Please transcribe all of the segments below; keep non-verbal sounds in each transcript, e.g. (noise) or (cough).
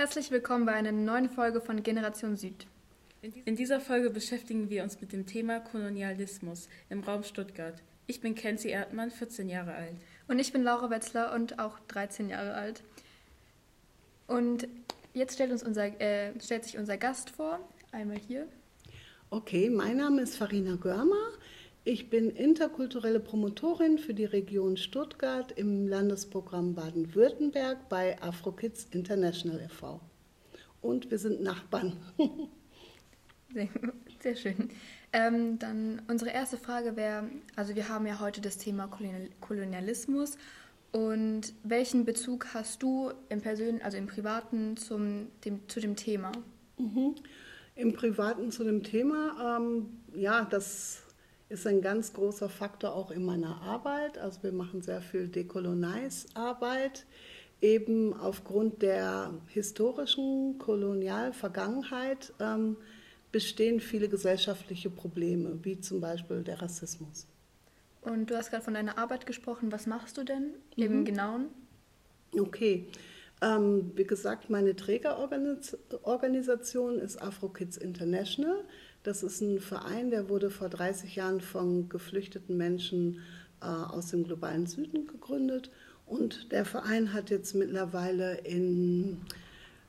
Herzlich willkommen bei einer neuen Folge von Generation Süd. In dieser Folge beschäftigen wir uns mit dem Thema Kolonialismus im Raum Stuttgart. Ich bin Kenzie Erdmann, 14 Jahre alt. Und ich bin Laura Wetzler und auch 13 Jahre alt. Und jetzt stellt, uns unser, äh, stellt sich unser Gast vor, einmal hier. Okay, mein Name ist Farina Görmer. Ich bin interkulturelle Promotorin für die Region Stuttgart im Landesprogramm Baden-Württemberg bei AfroKids International e.V. Und wir sind Nachbarn. (laughs) Sehr, sehr schön. Ähm, dann unsere erste Frage wäre, also wir haben ja heute das Thema Kolonialismus und welchen Bezug hast du im Persönlichen, also im Privaten zum, dem, zu dem Thema? Mhm. Im Privaten zu dem Thema, ähm, ja, das ist ein ganz großer Faktor auch in meiner Arbeit. Also wir machen sehr viel Decolonize-Arbeit, eben aufgrund der historischen Kolonialvergangenheit. Ähm, bestehen viele gesellschaftliche Probleme, wie zum Beispiel der Rassismus. Und du hast gerade von deiner Arbeit gesprochen. Was machst du denn mhm. im Genauen? Okay. Ähm, wie gesagt, meine Trägerorganisation ist AfroKids International. Das ist ein Verein, der wurde vor 30 Jahren von geflüchteten Menschen äh, aus dem globalen Süden gegründet. Und der Verein hat jetzt mittlerweile in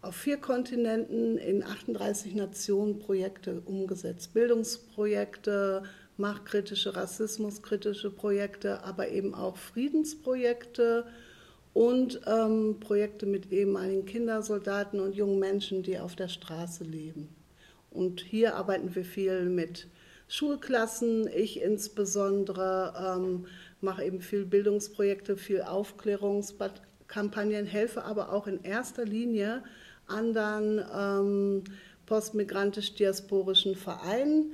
auf vier Kontinenten in 38 Nationen Projekte umgesetzt. Bildungsprojekte, machtkritische, rassismuskritische Projekte, aber eben auch Friedensprojekte und ähm, Projekte mit ehemaligen Kindersoldaten und jungen Menschen, die auf der Straße leben. Und hier arbeiten wir viel mit Schulklassen. Ich insbesondere ähm, mache eben viel Bildungsprojekte, viel Aufklärungskampagnen, helfe aber auch in erster Linie anderen ähm, postmigrantisch-diasporischen Vereinen,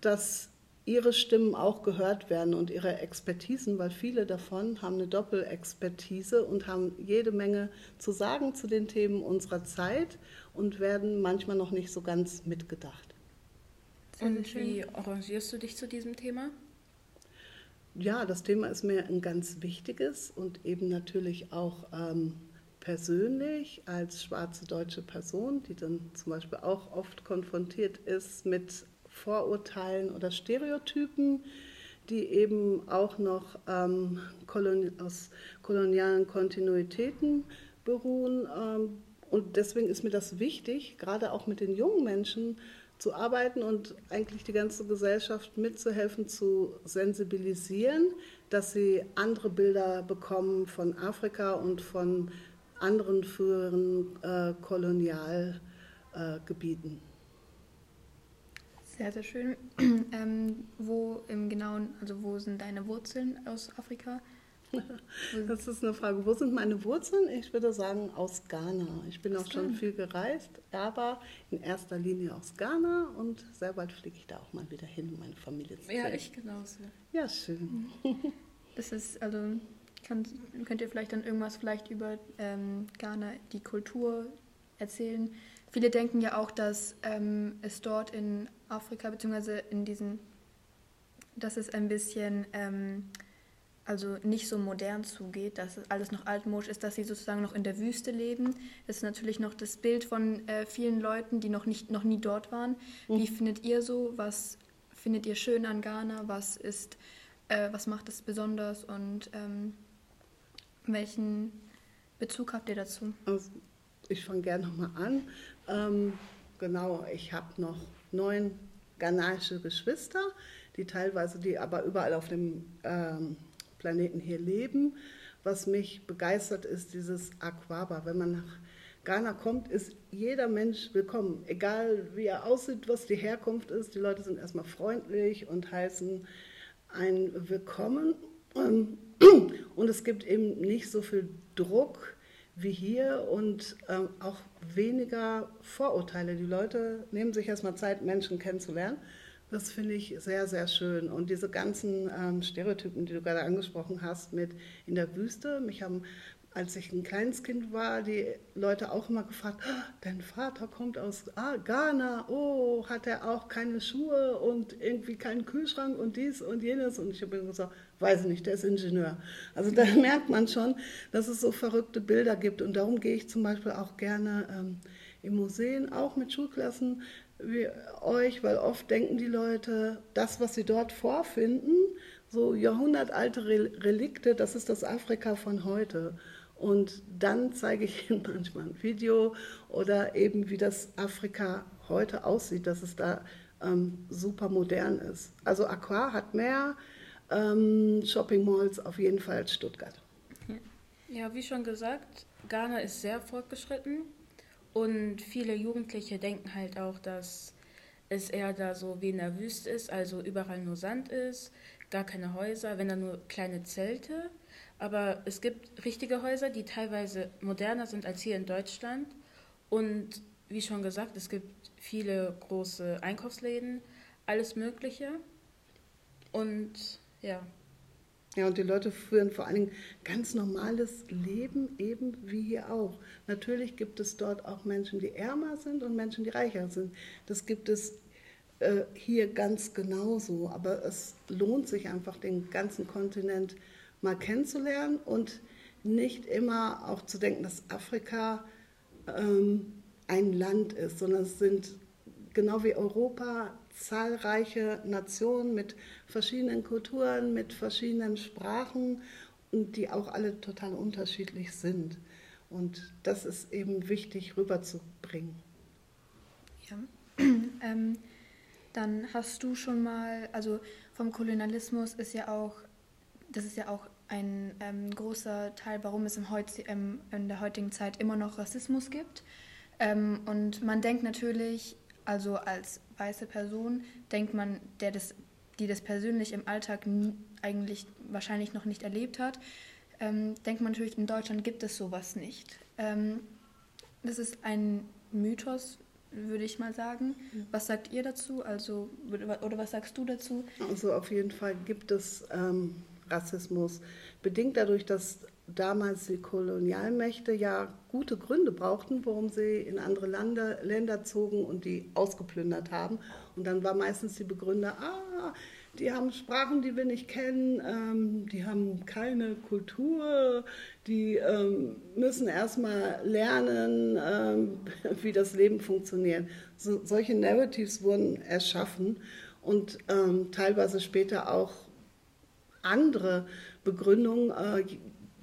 dass ihre Stimmen auch gehört werden und ihre Expertisen, weil viele davon haben eine Doppelexpertise und haben jede Menge zu sagen zu den Themen unserer Zeit und werden manchmal noch nicht so ganz mitgedacht. Und wie arrangierst du dich zu diesem Thema? Ja, das Thema ist mir ein ganz wichtiges und eben natürlich auch ähm, persönlich als schwarze deutsche Person, die dann zum Beispiel auch oft konfrontiert ist mit Vorurteilen oder Stereotypen, die eben auch noch ähm, koloni aus kolonialen Kontinuitäten beruhen. Ähm, und deswegen ist mir das wichtig, gerade auch mit den jungen Menschen zu arbeiten und eigentlich die ganze Gesellschaft mitzuhelfen, zu sensibilisieren, dass sie andere Bilder bekommen von Afrika und von anderen früheren äh, Kolonialgebieten. Sehr, sehr schön. (clears throat) Ähm, wo im genauen, also wo sind deine Wurzeln aus Afrika? (laughs) Das ist eine Frage. Wo sind meine Wurzeln? Ich würde sagen aus Ghana. Ich bin auch schon viel gereist, aber in erster Linie aus Ghana und sehr bald fliege ich da auch mal wieder hin, um meine Familie zu sehen. Ja, ich genauso. Ja, schön. Das ist also kann, könnt ihr vielleicht dann irgendwas vielleicht über ähm, Ghana, die Kultur erzählen? Viele denken ja auch, dass ähm, es dort in Afrika, beziehungsweise in diesen, dass es ein bisschen, ähm, also nicht so modern zugeht, dass es alles noch altmodisch ist, dass sie sozusagen noch in der Wüste leben. Das ist natürlich noch das Bild von äh, vielen Leuten, die noch, nicht, noch nie dort waren. Mhm. Wie findet ihr so? Was findet ihr schön an Ghana? Was ist, äh, was macht es besonders? Und ähm, welchen Bezug habt ihr dazu? Also ich fange gerne nochmal an. Ähm, genau, ich habe noch neun ghanaische Geschwister, die teilweise, die aber überall auf dem ähm, Planeten hier leben. Was mich begeistert, ist dieses Aquaba. Wenn man nach Ghana kommt, ist jeder Mensch willkommen, egal wie er aussieht, was die Herkunft ist. Die Leute sind erstmal freundlich und heißen ein Willkommen. Und es gibt eben nicht so viel Druck wie hier und ähm, auch weniger Vorurteile. Die Leute nehmen sich erstmal Zeit, Menschen kennenzulernen. Das finde ich sehr, sehr schön. Und diese ganzen ähm, Stereotypen, die du gerade angesprochen hast, mit in der Wüste, mich haben als ich ein kleines Kind war, die Leute auch immer gefragt, ah, dein Vater kommt aus ah, Ghana, oh, hat er auch keine Schuhe und irgendwie keinen Kühlschrank und dies und jenes. Und ich habe immer gesagt, weiß ich nicht, der ist Ingenieur. Also da (laughs) merkt man schon, dass es so verrückte Bilder gibt. Und darum gehe ich zum Beispiel auch gerne ähm, in Museen, auch mit Schulklassen wie euch, weil oft denken die Leute, das, was sie dort vorfinden, so jahrhundertalte Relikte, das ist das Afrika von heute. Und dann zeige ich (laughs) Ihnen manchmal ein Video oder eben, wie das Afrika heute aussieht, dass es da ähm, super modern ist. Also Aqua hat mehr ähm, Shopping Malls auf jeden Fall Stuttgart. Ja, wie schon gesagt, Ghana ist sehr fortgeschritten und viele Jugendliche denken halt auch, dass es eher da so wie in der Wüste ist, also überall nur Sand ist, gar keine Häuser, wenn da nur kleine Zelte. Aber es gibt richtige Häuser, die teilweise moderner sind als hier in Deutschland. Und wie schon gesagt, es gibt viele große Einkaufsläden, alles Mögliche. Und ja. Ja, und die Leute führen vor allen Dingen ganz normales Leben, eben wie hier auch. Natürlich gibt es dort auch Menschen, die ärmer sind und Menschen, die reicher sind. Das gibt es äh, hier ganz genauso. Aber es lohnt sich einfach, den ganzen Kontinent mal kennenzulernen und nicht immer auch zu denken, dass Afrika ähm, ein Land ist, sondern es sind genau wie Europa zahlreiche Nationen mit verschiedenen Kulturen, mit verschiedenen Sprachen und die auch alle total unterschiedlich sind. Und das ist eben wichtig rüberzubringen. Ja. (clears throat) ähm, dann hast du schon mal, also vom Kolonialismus ist ja auch, das ist ja auch ein ähm, großer Teil, warum es ähm, in der heutigen Zeit immer noch Rassismus gibt. Ähm, und man denkt natürlich, also als weiße Person, denkt man, der das, die das persönlich im Alltag nie, eigentlich wahrscheinlich noch nicht erlebt hat, ähm, denkt man natürlich, in Deutschland gibt es sowas nicht. Ähm, das ist ein Mythos, würde ich mal sagen. Was sagt ihr dazu? Also, oder was sagst du dazu? Also auf jeden Fall gibt es ähm, Rassismus, bedingt dadurch, dass damals die Kolonialmächte ja gute Gründe brauchten, warum sie in andere Lande, Länder zogen und die ausgeplündert haben. Und dann war meistens die Begründer, ah, die haben Sprachen, die wir nicht kennen, ähm, die haben keine Kultur, die ähm, müssen erstmal lernen, ähm, (laughs) wie das Leben funktioniert. So, solche Narratives wurden erschaffen und ähm, teilweise später auch andere Begründungen, äh,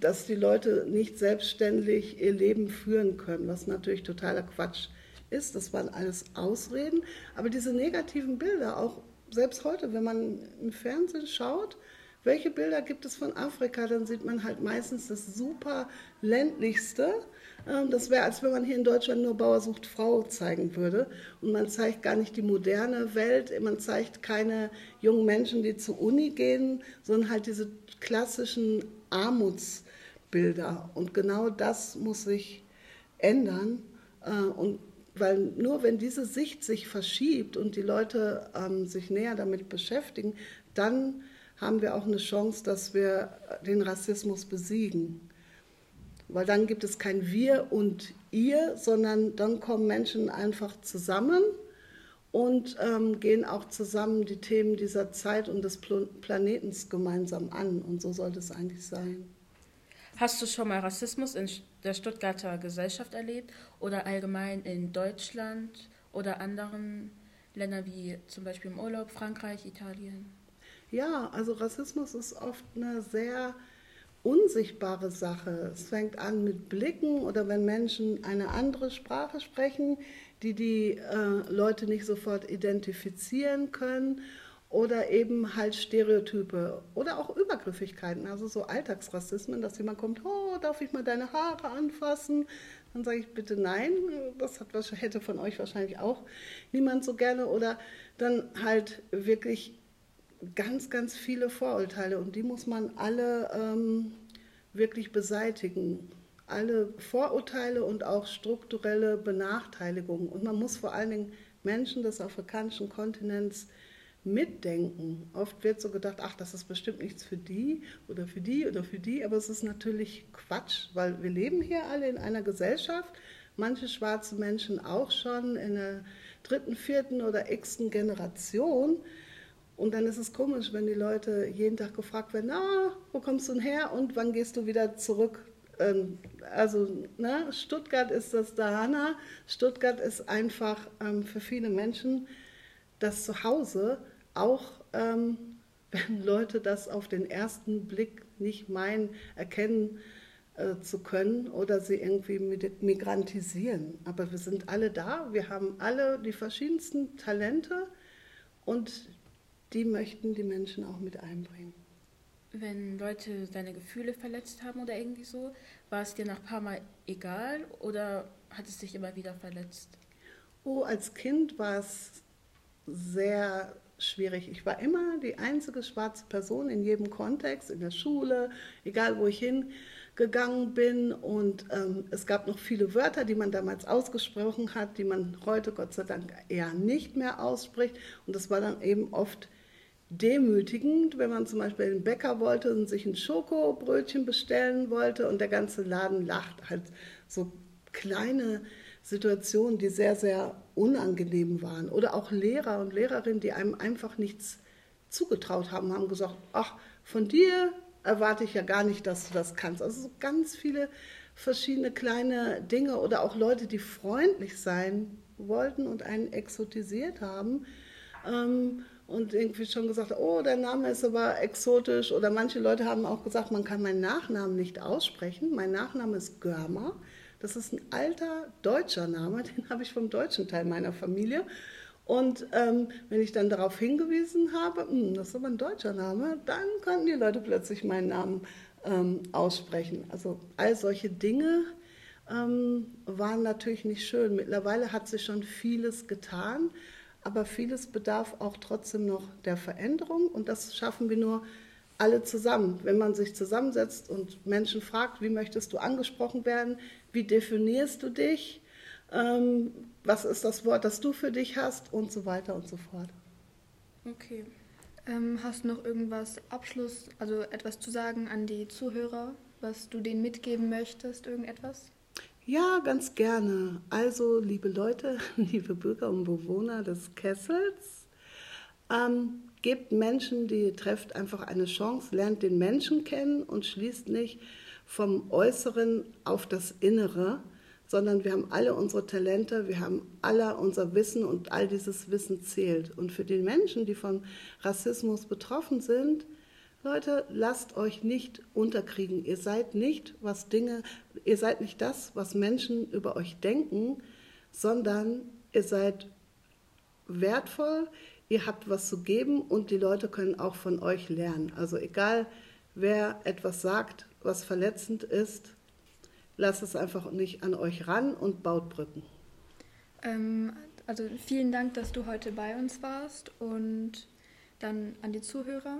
dass die Leute nicht selbstständig ihr Leben führen können, was natürlich totaler Quatsch ist. Das waren alles Ausreden. Aber diese negativen Bilder, auch selbst heute, wenn man im Fernsehen schaut, welche Bilder gibt es von Afrika, dann sieht man halt meistens das super ländlichste. Ähm, das wäre, als wenn man hier in Deutschland nur Bauer sucht Frau zeigen würde. Und man zeigt gar nicht die moderne Welt, man zeigt keine jungen Menschen, die zur Uni gehen, sondern halt diese klassischen Armutsbilder. Und genau das muss sich ändern. Äh, und weil nur wenn diese Sicht sich verschiebt und die Leute ähm, sich näher damit beschäftigen, dann haben wir auch eine Chance, dass wir den Rassismus besiegen. Weil dann gibt es kein Wir und Ihr, sondern dann kommen Menschen einfach zusammen und ähm, gehen auch zusammen die Themen dieser Zeit und des Planetens gemeinsam an. Und so sollte es eigentlich sein. Hast du schon mal Rassismus in der Stuttgarter Gesellschaft erlebt oder allgemein in Deutschland oder anderen Ländern wie zum Beispiel im Urlaub, Frankreich, Italien? Ja, also Rassismus ist oft eine sehr unsichtbare Sache. Es fängt an mit Blicken oder wenn Menschen eine andere Sprache sprechen, die die äh, Leute nicht sofort identifizieren können oder eben halt Stereotype oder auch Übergriffigkeiten, also so Alltagsrassismen, dass jemand kommt, oh, darf ich mal deine Haare anfassen? Dann sage ich bitte nein, das hat, hätte von euch wahrscheinlich auch niemand so gerne. Oder dann halt wirklich ganz, ganz viele Vorurteile und die muss man alle ähm, wirklich beseitigen. Alle Vorurteile und auch strukturelle Benachteiligungen. Und man muss vor allen Dingen Menschen des afrikanischen Kontinents mitdenken. Oft wird so gedacht, ach, das ist bestimmt nichts für die oder für die oder für die, aber es ist natürlich Quatsch, weil wir leben hier alle in einer Gesellschaft, manche schwarze Menschen auch schon in der dritten, vierten oder x-ten Generation. Und dann ist es komisch, wenn die Leute jeden Tag gefragt werden, na, wo kommst du denn her und wann gehst du wieder zurück? Ähm, also ne, Stuttgart ist das Dahana. Stuttgart ist einfach ähm, für viele Menschen das Zuhause, auch ähm, (laughs) wenn Leute das auf den ersten Blick nicht meinen, erkennen äh, zu können oder sie irgendwie migrantisieren. Aber wir sind alle da, wir haben alle die verschiedensten Talente und die möchten die Menschen auch mit einbringen. Wenn Leute deine Gefühle verletzt haben oder irgendwie so, war es dir nach ein paar Mal egal oder hat es dich immer wieder verletzt? Oh, als Kind war es sehr schwierig. Ich war immer die einzige schwarze Person in jedem Kontext, in der Schule, egal wo ich hingegangen bin. Und ähm, es gab noch viele Wörter, die man damals ausgesprochen hat, die man heute Gott sei Dank eher nicht mehr ausspricht. Und das war dann eben oft demütigend, wenn man zum Beispiel in den Bäcker wollte und sich ein Schokobrötchen bestellen wollte und der ganze Laden lacht. Halt so kleine Situationen, die sehr, sehr unangenehm waren. Oder auch Lehrer und Lehrerinnen, die einem einfach nichts zugetraut haben, haben gesagt, ach, von dir erwarte ich ja gar nicht, dass du das kannst. Also so ganz viele verschiedene kleine Dinge oder auch Leute, die freundlich sein wollten und einen exotisiert haben. Ähm, und irgendwie schon gesagt, oh, der Name ist aber exotisch. Oder manche Leute haben auch gesagt, man kann meinen Nachnamen nicht aussprechen. Mein Nachname ist Görmer. Das ist ein alter deutscher Name, (laughs) den habe ich vom deutschen Teil meiner Familie. Und ähm, wenn ich dann darauf hingewiesen habe, hm, das ist aber ein deutscher Name, dann konnten die Leute plötzlich meinen Namen ähm, aussprechen. Also all solche Dinge ähm, waren natürlich nicht schön. Mittlerweile hat sich schon vieles getan aber vieles bedarf auch trotzdem noch der Veränderung und das schaffen wir nur alle zusammen. Wenn man sich zusammensetzt und Menschen fragt, wie möchtest du angesprochen werden, wie definierst du dich, ähm, was ist das Wort, das du für dich hast und so weiter und so fort. Okay. Ähm, hast du noch irgendwas Abschluss, also etwas zu sagen an die Zuhörer, was du denen mitgeben möchtest, irgendetwas? Ja, ganz gerne. Also, liebe Leute, (laughs) liebe Bürger und Bewohner des Kessels, ähm, gebt Menschen, die ihr trefft, einfach eine Chance, lernt den Menschen kennen und schließt nicht vom Äußeren auf das Innere, sondern wir haben alle unsere Talente, wir haben alle unser Wissen und all dieses Wissen zählt. Und für die Menschen, die von Rassismus betroffen sind, Leute, lasst euch nicht unterkriegen. Ihr seid nicht, was Dinge, ihr seid nicht das, was Menschen über euch denken, sondern ihr seid wertvoll, ihr habt was zu geben und die Leute können auch von euch lernen. Also egal, wer etwas sagt, was verletzend ist, lasst es einfach nicht an euch ran und baut Brücken. Ähm, also vielen Dank, dass du heute bei uns warst und dann an die Zuhörer.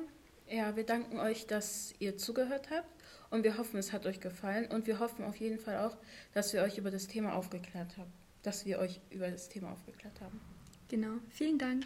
Ja, wir danken euch, dass ihr zugehört habt und wir hoffen, es hat euch gefallen und wir hoffen auf jeden Fall auch, dass wir euch über das Thema aufgeklärt haben. Dass wir euch über das Thema aufgeklärt haben. Genau. Vielen Dank.